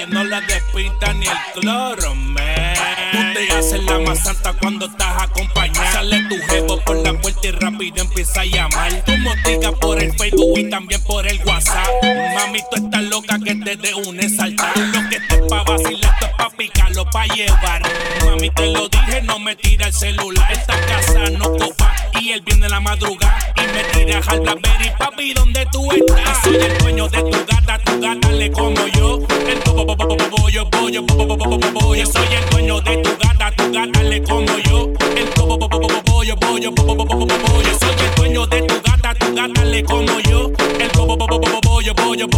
que no la despinta ni el cloro, man. Tú te haces la más santa cuando estás acompañada. Sale tu jevo por la puerta y rápido empieza a llamar. Tu motica por el Facebook y también por el WhatsApp. Mami, tú estás loca que te dé un exaltar. Lo que te pa' vacilar, esto es pa' picarlo, pa' llevar. Mami, te lo dije, no me tira el celular. Esta casa no copa y él viene la madrugada y me tira a Blackberry. Papi, ¿dónde tú estás? Soy el dueño de tu gata, tu gata le como yo. Pollo, pollo, pollo. Soy el dueño de tu gata, tu gata le como yo. El pollo, pollo, pollo. Soy el dueño de tu gata, tu gata le como yo. El pollo, pollo,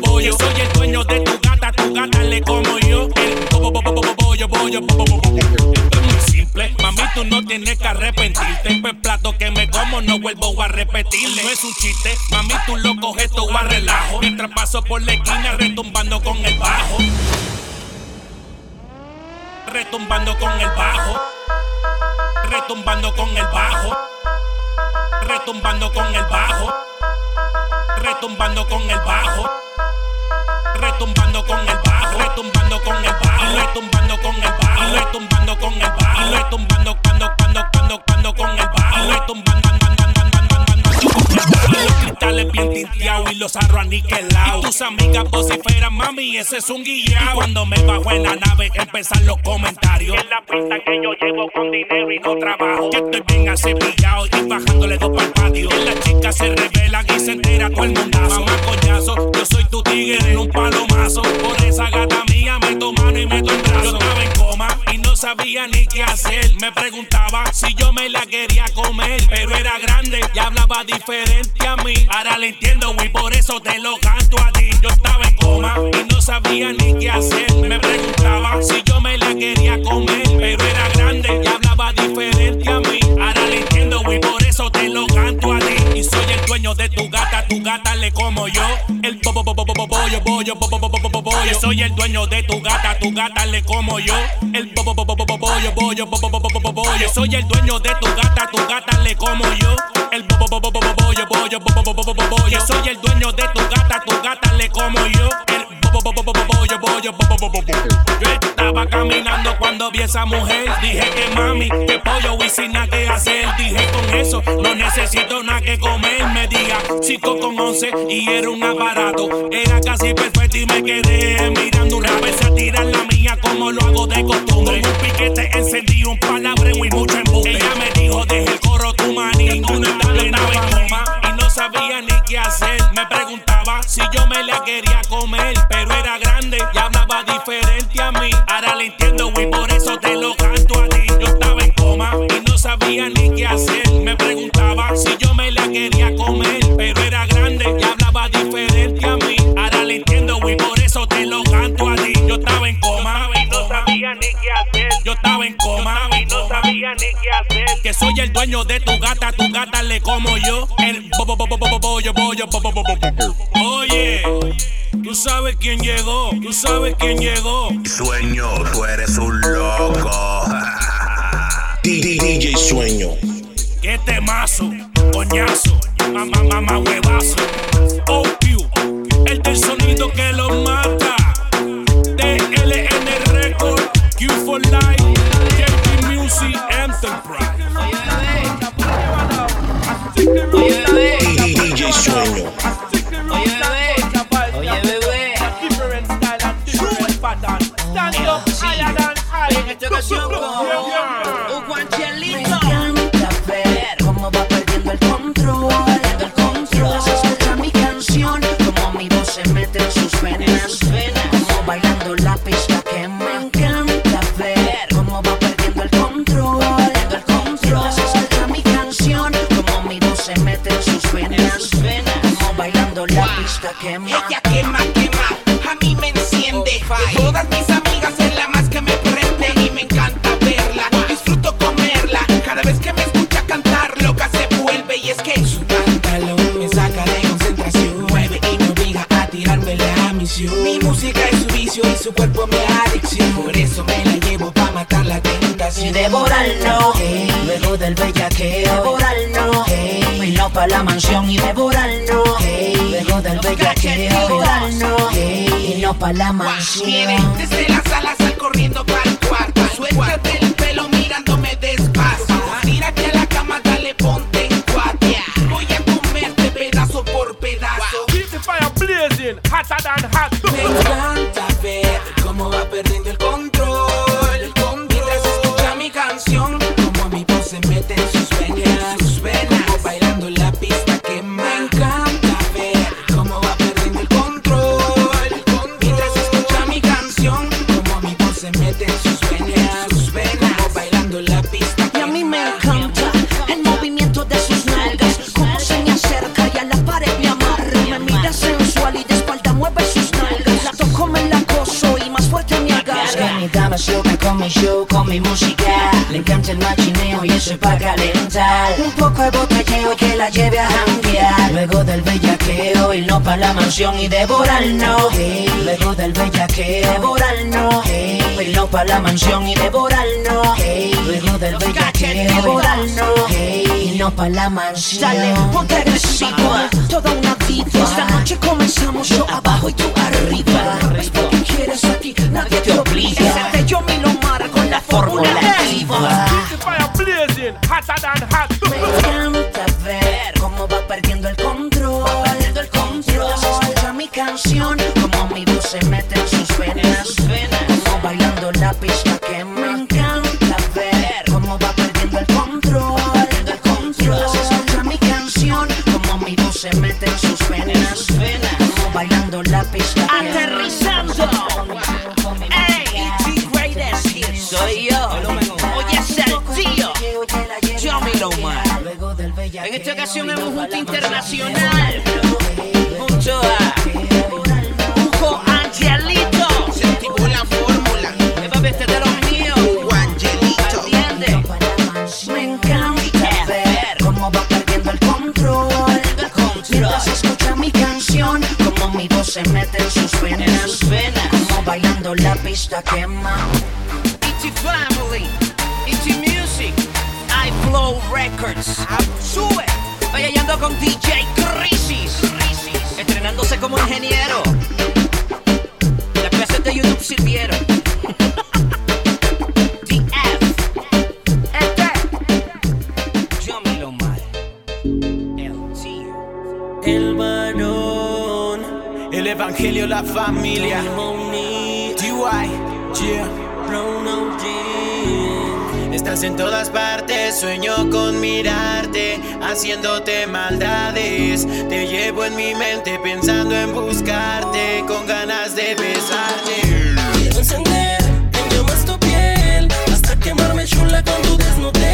pollo. Soy el dueño de tu gata, tu gata le como yo. El pollo, pollo, simple, mami, tú no tienes que arrepentirte. El plato que me como no vuelvo a repetirle. No es un chiste, mami, tú lo coges todo a relajo. Mientras paso por la esquina retumbando con el bajo. Retumbando con el bajo. Retumbando con el bajo. Retumbando con el bajo. Retumbando con el bajo. Retumbando con el bajo. Retumbando con el bajo. Retumbando con el bajo. Retumbando con el bajo. Retumbando cuando cuando cuando cuando con el bajo. Retumbando los cristales bien tinteados y los arros aniquilados. Tus amigas vociferan, mami, ese es un guillao. Cuando me bajo en la nave, empiezan los comentarios. En la pista que yo llevo con dinero y no trabajo. Que estoy bien acepillado y bajándole dos para el patio. Las chicas se revelan y se entera todo el mundazo. Mamá coñazo, yo soy tu tigre en un palomazo. Por esa gata mía me mano y meto el brazo. Yo estaba en coma y no sabía ni qué hacer. Me preguntaba si yo me la quería comer, pero era grande y hablaba diferente Ahora le entiendo, y por eso te lo canto a ti. Yo estaba en coma y no sabía ni qué hacer. Me preguntaba si yo me la quería comer, pero era grande y hablaba diferente a mí. Ahora le entiendo, y por eso te lo canto a ti. Y soy el dueño de tu gata, tu gata le como yo. El bo bo bo bo bo bollo, bollo, bo bo bo bo bollo. Soy el dueño de tu gata, tu gata le como yo. El bo bo bo bo bo bollo, bollo, bo bo bo bo bollo. Soy el dueño de tu gata, tu gata le como yo. Yo soy el dueño de tu gata, tu gata le como yo. El bollo, bollo, bollo, bollo, bollo, bollo estaba caminando cuando vi esa mujer. Dije que mami, que pollo y sin nada que hacer. Dije con eso, no necesito nada que comer. Me diga 5 con 11 y era un aparato. Era casi perfecto y me quedé mirando una vez a tirar la mía como lo hago de costumbre. un piquete encendí un palabreo y mucho embuste. Ella me dijo, deja el corro tu maní. Una tarde estaba en coma y no sabía ni qué hacer. Me preguntaba si yo me la quería comer, pero era grande soy el dueño de tu gata, tu gata le como yo. El bo bo. Oye. Tú sabes quién llegó, tú sabes quién llegó. Sueño, tú eres un loco. DJ Sueño. Qué temazo, pa' la mansión. Desde la sala sal corriendo para el cuarto. Suéltate el pelo mirándome despacio. Tírate a la cama, dale ponte en cuatro. Voy a comerte pedazo por pedazo. Keep fire blazing, hotter than hot. fue botelleo y que la lleve a janguear. Luego del bellaqueo, irnos pa' la mansión y devorarnos. Hey. Luego del bellaqueo, devorarnos. Hey. Irnos pa' la mansión y devorarnos. Hey. Luego del bellaqueo, devorarnos. Hey. Irnos pa' la mansión. Dale, ponte toda una vida. Esta noche comenzamos yo abajo y tú arriba. Es porque quieres aquí, nadie te obliga. Ese yo me lo marco, la fórmula activa. This hotter than hot. down. nacional. como ingeniero. Las clases de YouTube sirvieron. Este. El varón, el evangelio, la familia. en todas partes, sueño con mirarte, haciéndote maldades. Te llevo en mi mente pensando en buscarte, con ganas de besarte. Quiero encender, tengo más tu piel, hasta quemarme chula con tu desnudez.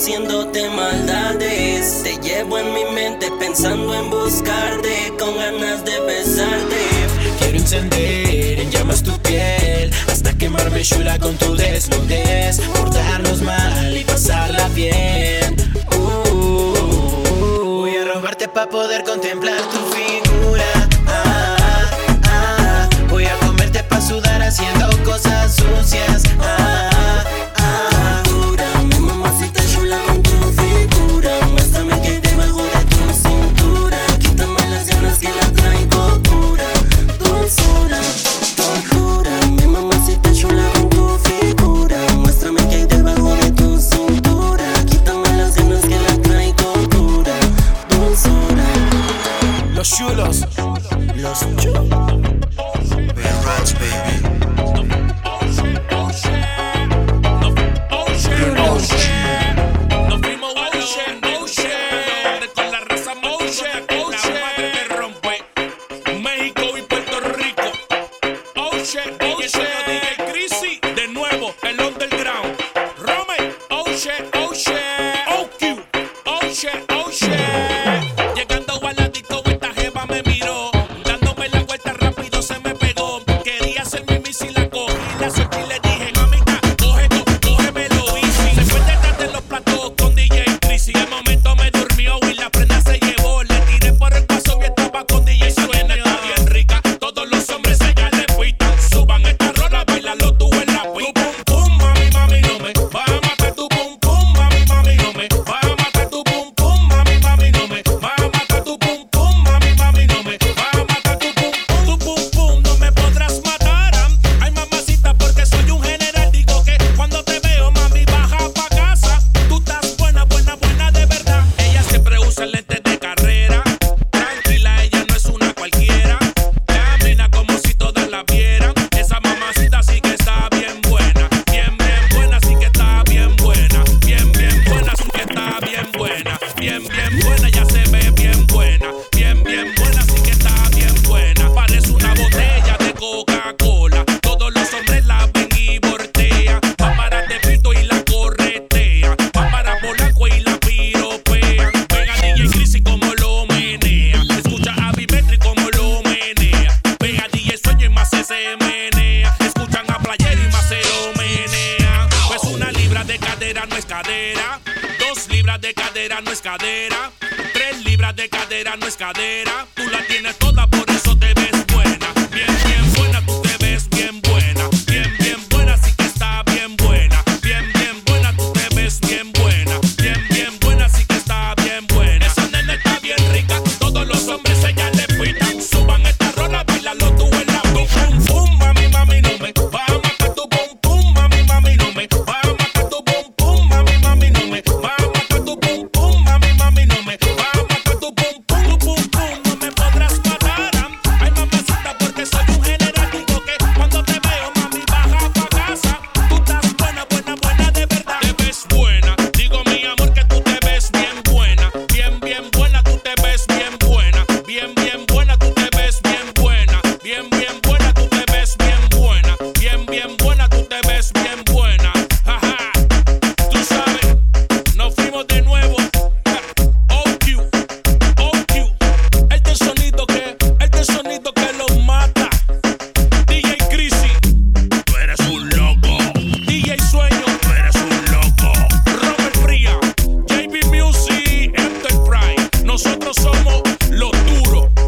haciéndote maldades. Te llevo en mi mente pensando en buscarte, con ganas de besarte. Quiero encender en llamas tu piel, hasta quemarme chula con tu desnudez. Portarnos mal y pasarla bien. Uh, uh, uh. Voy a robarte para poder contemplar tu fin. lo duro.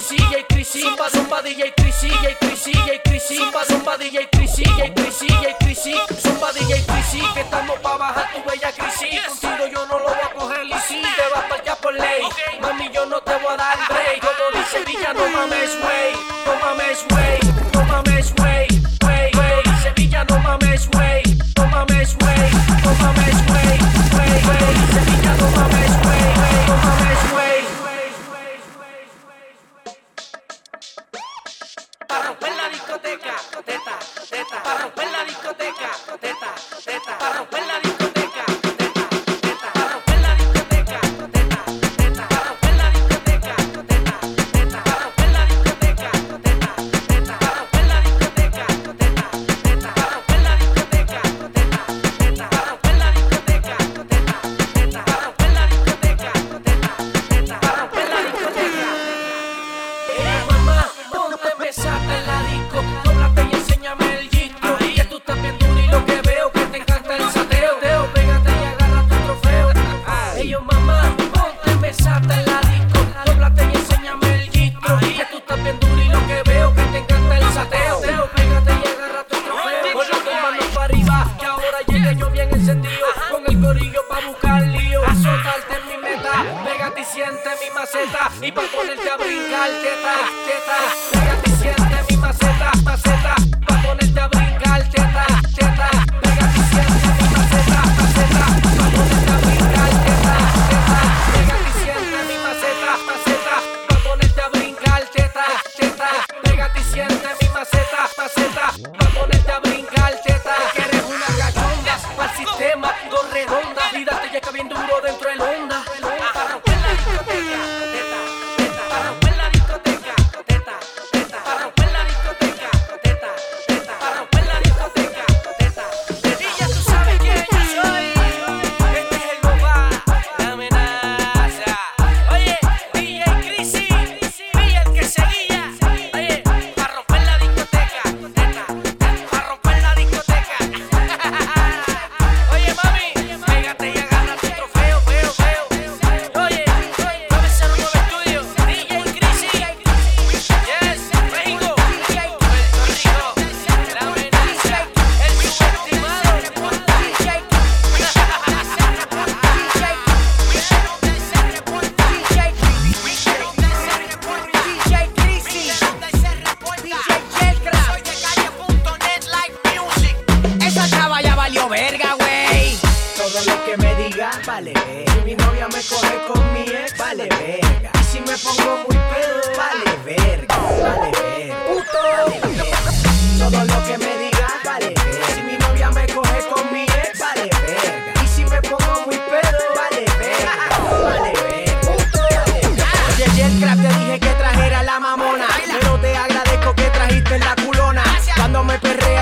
crisilla y crisilla, zumba DJ crisilla y crisilla y crisilla, zumba DJ crisilla y crisilla y crisilla, zumba DJ crisilla, que estamos pa' bajar tu bella crisilla. Contigo yo no lo voy a coger y si te vas pa' allá por ley, mami yo no te voy a dar el break. Yo no dice Sevilla, no mames, wey, no mames, wey.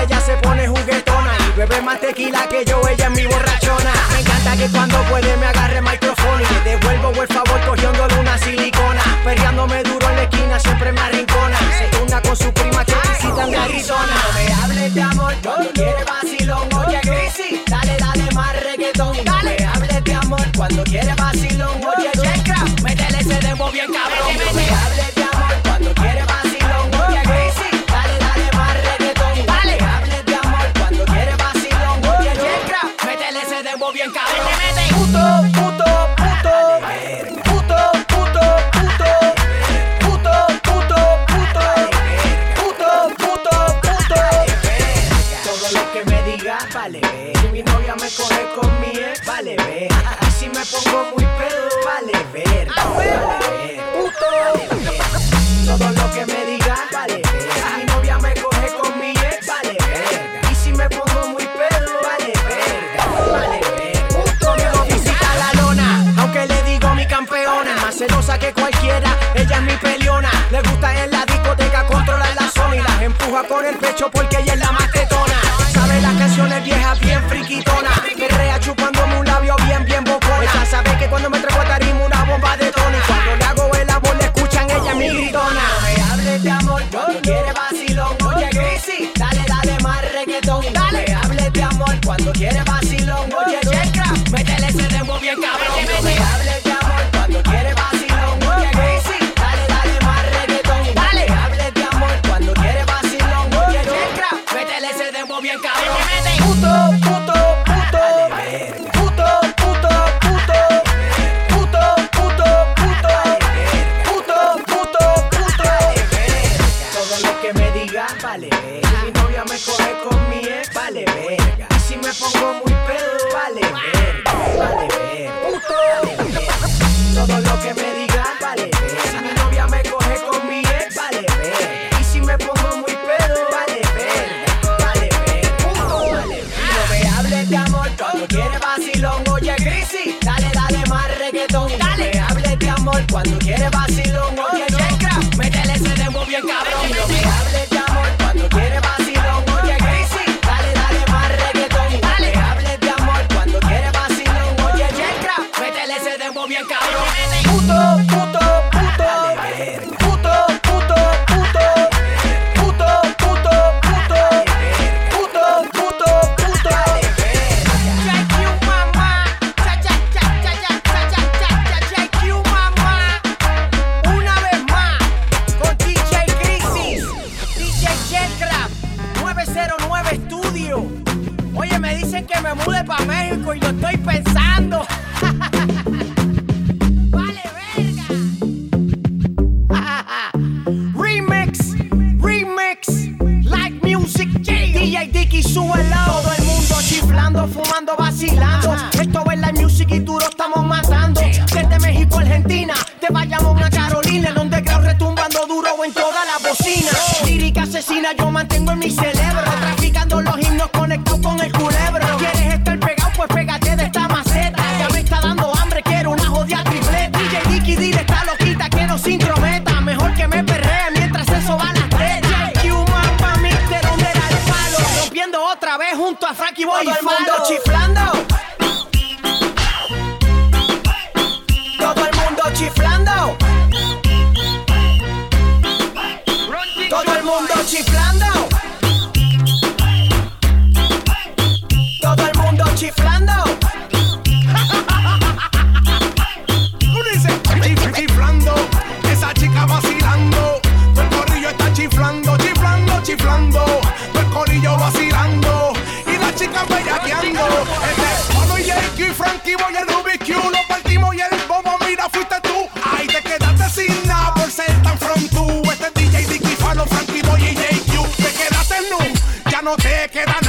ella se pone juguetona. Y bebe más tequila que yo, ella es mi borrachona. Me encanta que cuando puede me agarre el micrófono. Y le devuelvo el favor cogiéndole una silicona. Perreándome duro en la esquina, siempre me arrincona. Se turna con su prima que visita en Arizona. No me hables de amor, yo te quiere vacilón. Oye, Grisi, dale, dale más reggaetón. No me hables de amor cuando quiere vacilón empuja con el pecho porque ella es la Cuando quiere vacilón. asesina yo mantengo en mi celda no te queda nada.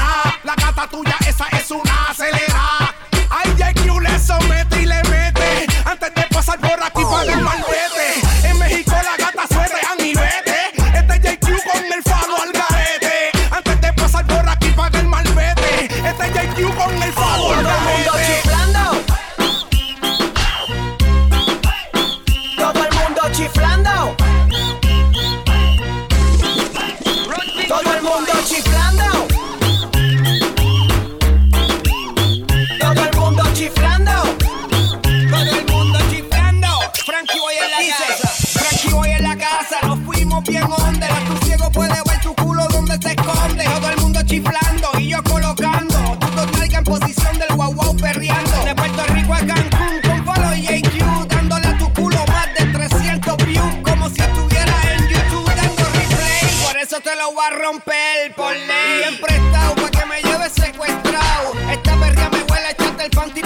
del panty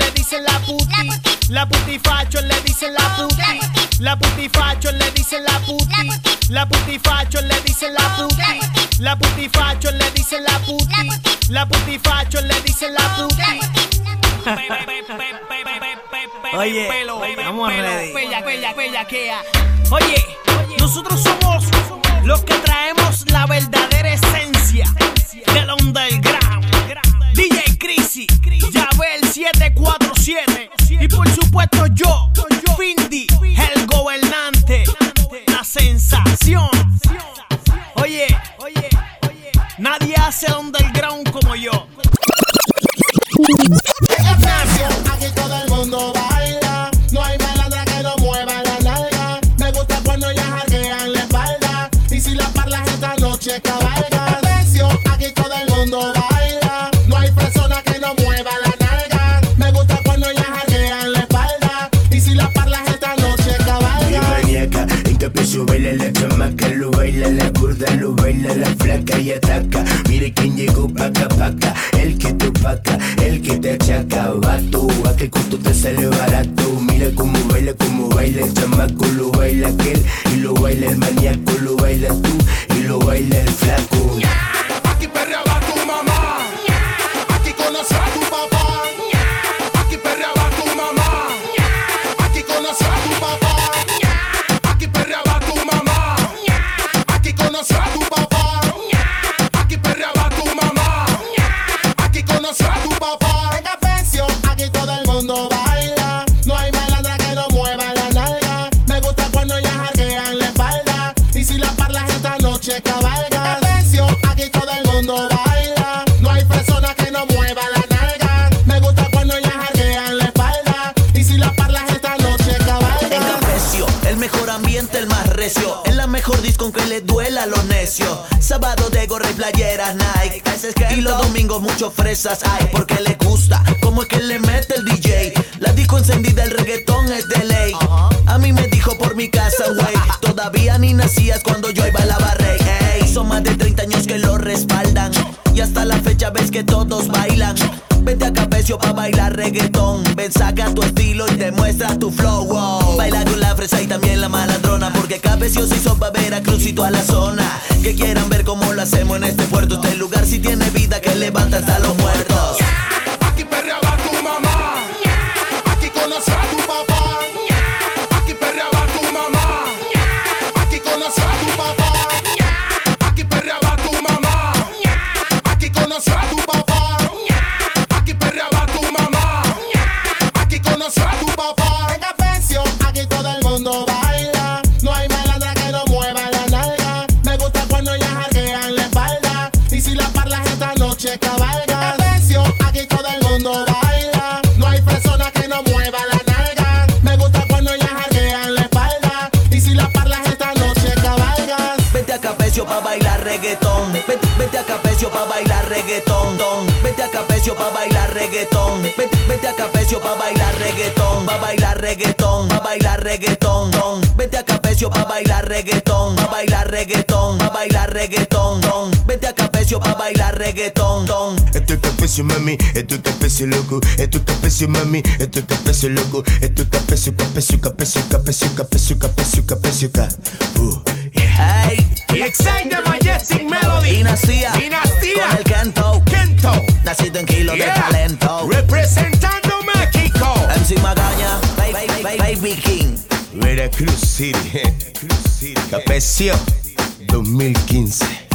le dicen la puti. La putifacho le dicen la puti. La putifacho le dicen la puti. La putifacho le dicen la puti. La putifacho le dicen la puti. La putifacho le dicen la puti. Oye, vamos bellaquea. Oye, nosotros somos los que traemos la verdadera esencia del underground. DJ Crisi, Yabel 747 y por supuesto yo, Findy, el gobernante, la sensación. Oye, nadie hace underground como yo. Aquí todo el mundo lo baila la gorda, lo baila la flaca y ataca. Mire quién llegó paca paca, el que te opaca, el que te achaca, vato, a que costo te sale barato. Mira cómo baila, cómo baila el chamaco, lo baila aquel y lo baila el maníaco, lo baila tú y lo baila el flaco. Aquí perreaba tu mamá. Aquí conoció a tu papá. En la mejor disco aunque le duela a los necios. Sábado de gorra y playeras Nike. Y los domingos mucho fresas hay. Porque le gusta, como es que le mete el DJ. La disco encendida, el reggaetón es de ley. A mí me dijo por mi casa, güey. Todavía ni nacías cuando yo iba a la barre. Ey, son más de 30 años que lo respaldan. Y hasta la fecha ves que todos bailan. Vete a Capecio pa' bailar reggaetón. Ven, saca tu estilo y demuestra tu flow. wow. Baila con la fresa y también la malandrona. Porque Capecio se hizo pa' Veracruz y toda la zona. Que quieran ver cómo lo hacemos en este puerto. Este lugar si tiene vida que levanta hasta los Vete a Capecio pa' bailar reggaetón, don. Vete a Capecio pa' bailar reggaetón. Vete, vete a Capecio pa' bailar reggaetón, pa' bailar reggaetón, pa' bailar reggaetón, don. Vete a Capecio pa' bailar reggaetón, pa' bailar reggaetón, pa' bailar reggaetón, don. Vete a Capecio pa' bailar reggaetón, don. Esto es capecio, mami, esto es capecio, loco. Esto es capecio, mami, esto es capecio, loco. Esto es capecio, capecio, capecio, capecio, capecio, capecio, capecio, ca. Uh, yeah. Hey, Y Excite the Majestic Melody. Dinastía. Dinastía. Con el Kento. Kento. Nacido en kilos Yeah. de talento. Representando México. MC Magaña, Baby, baby, baby King. Veracruz City, Capecio 2015.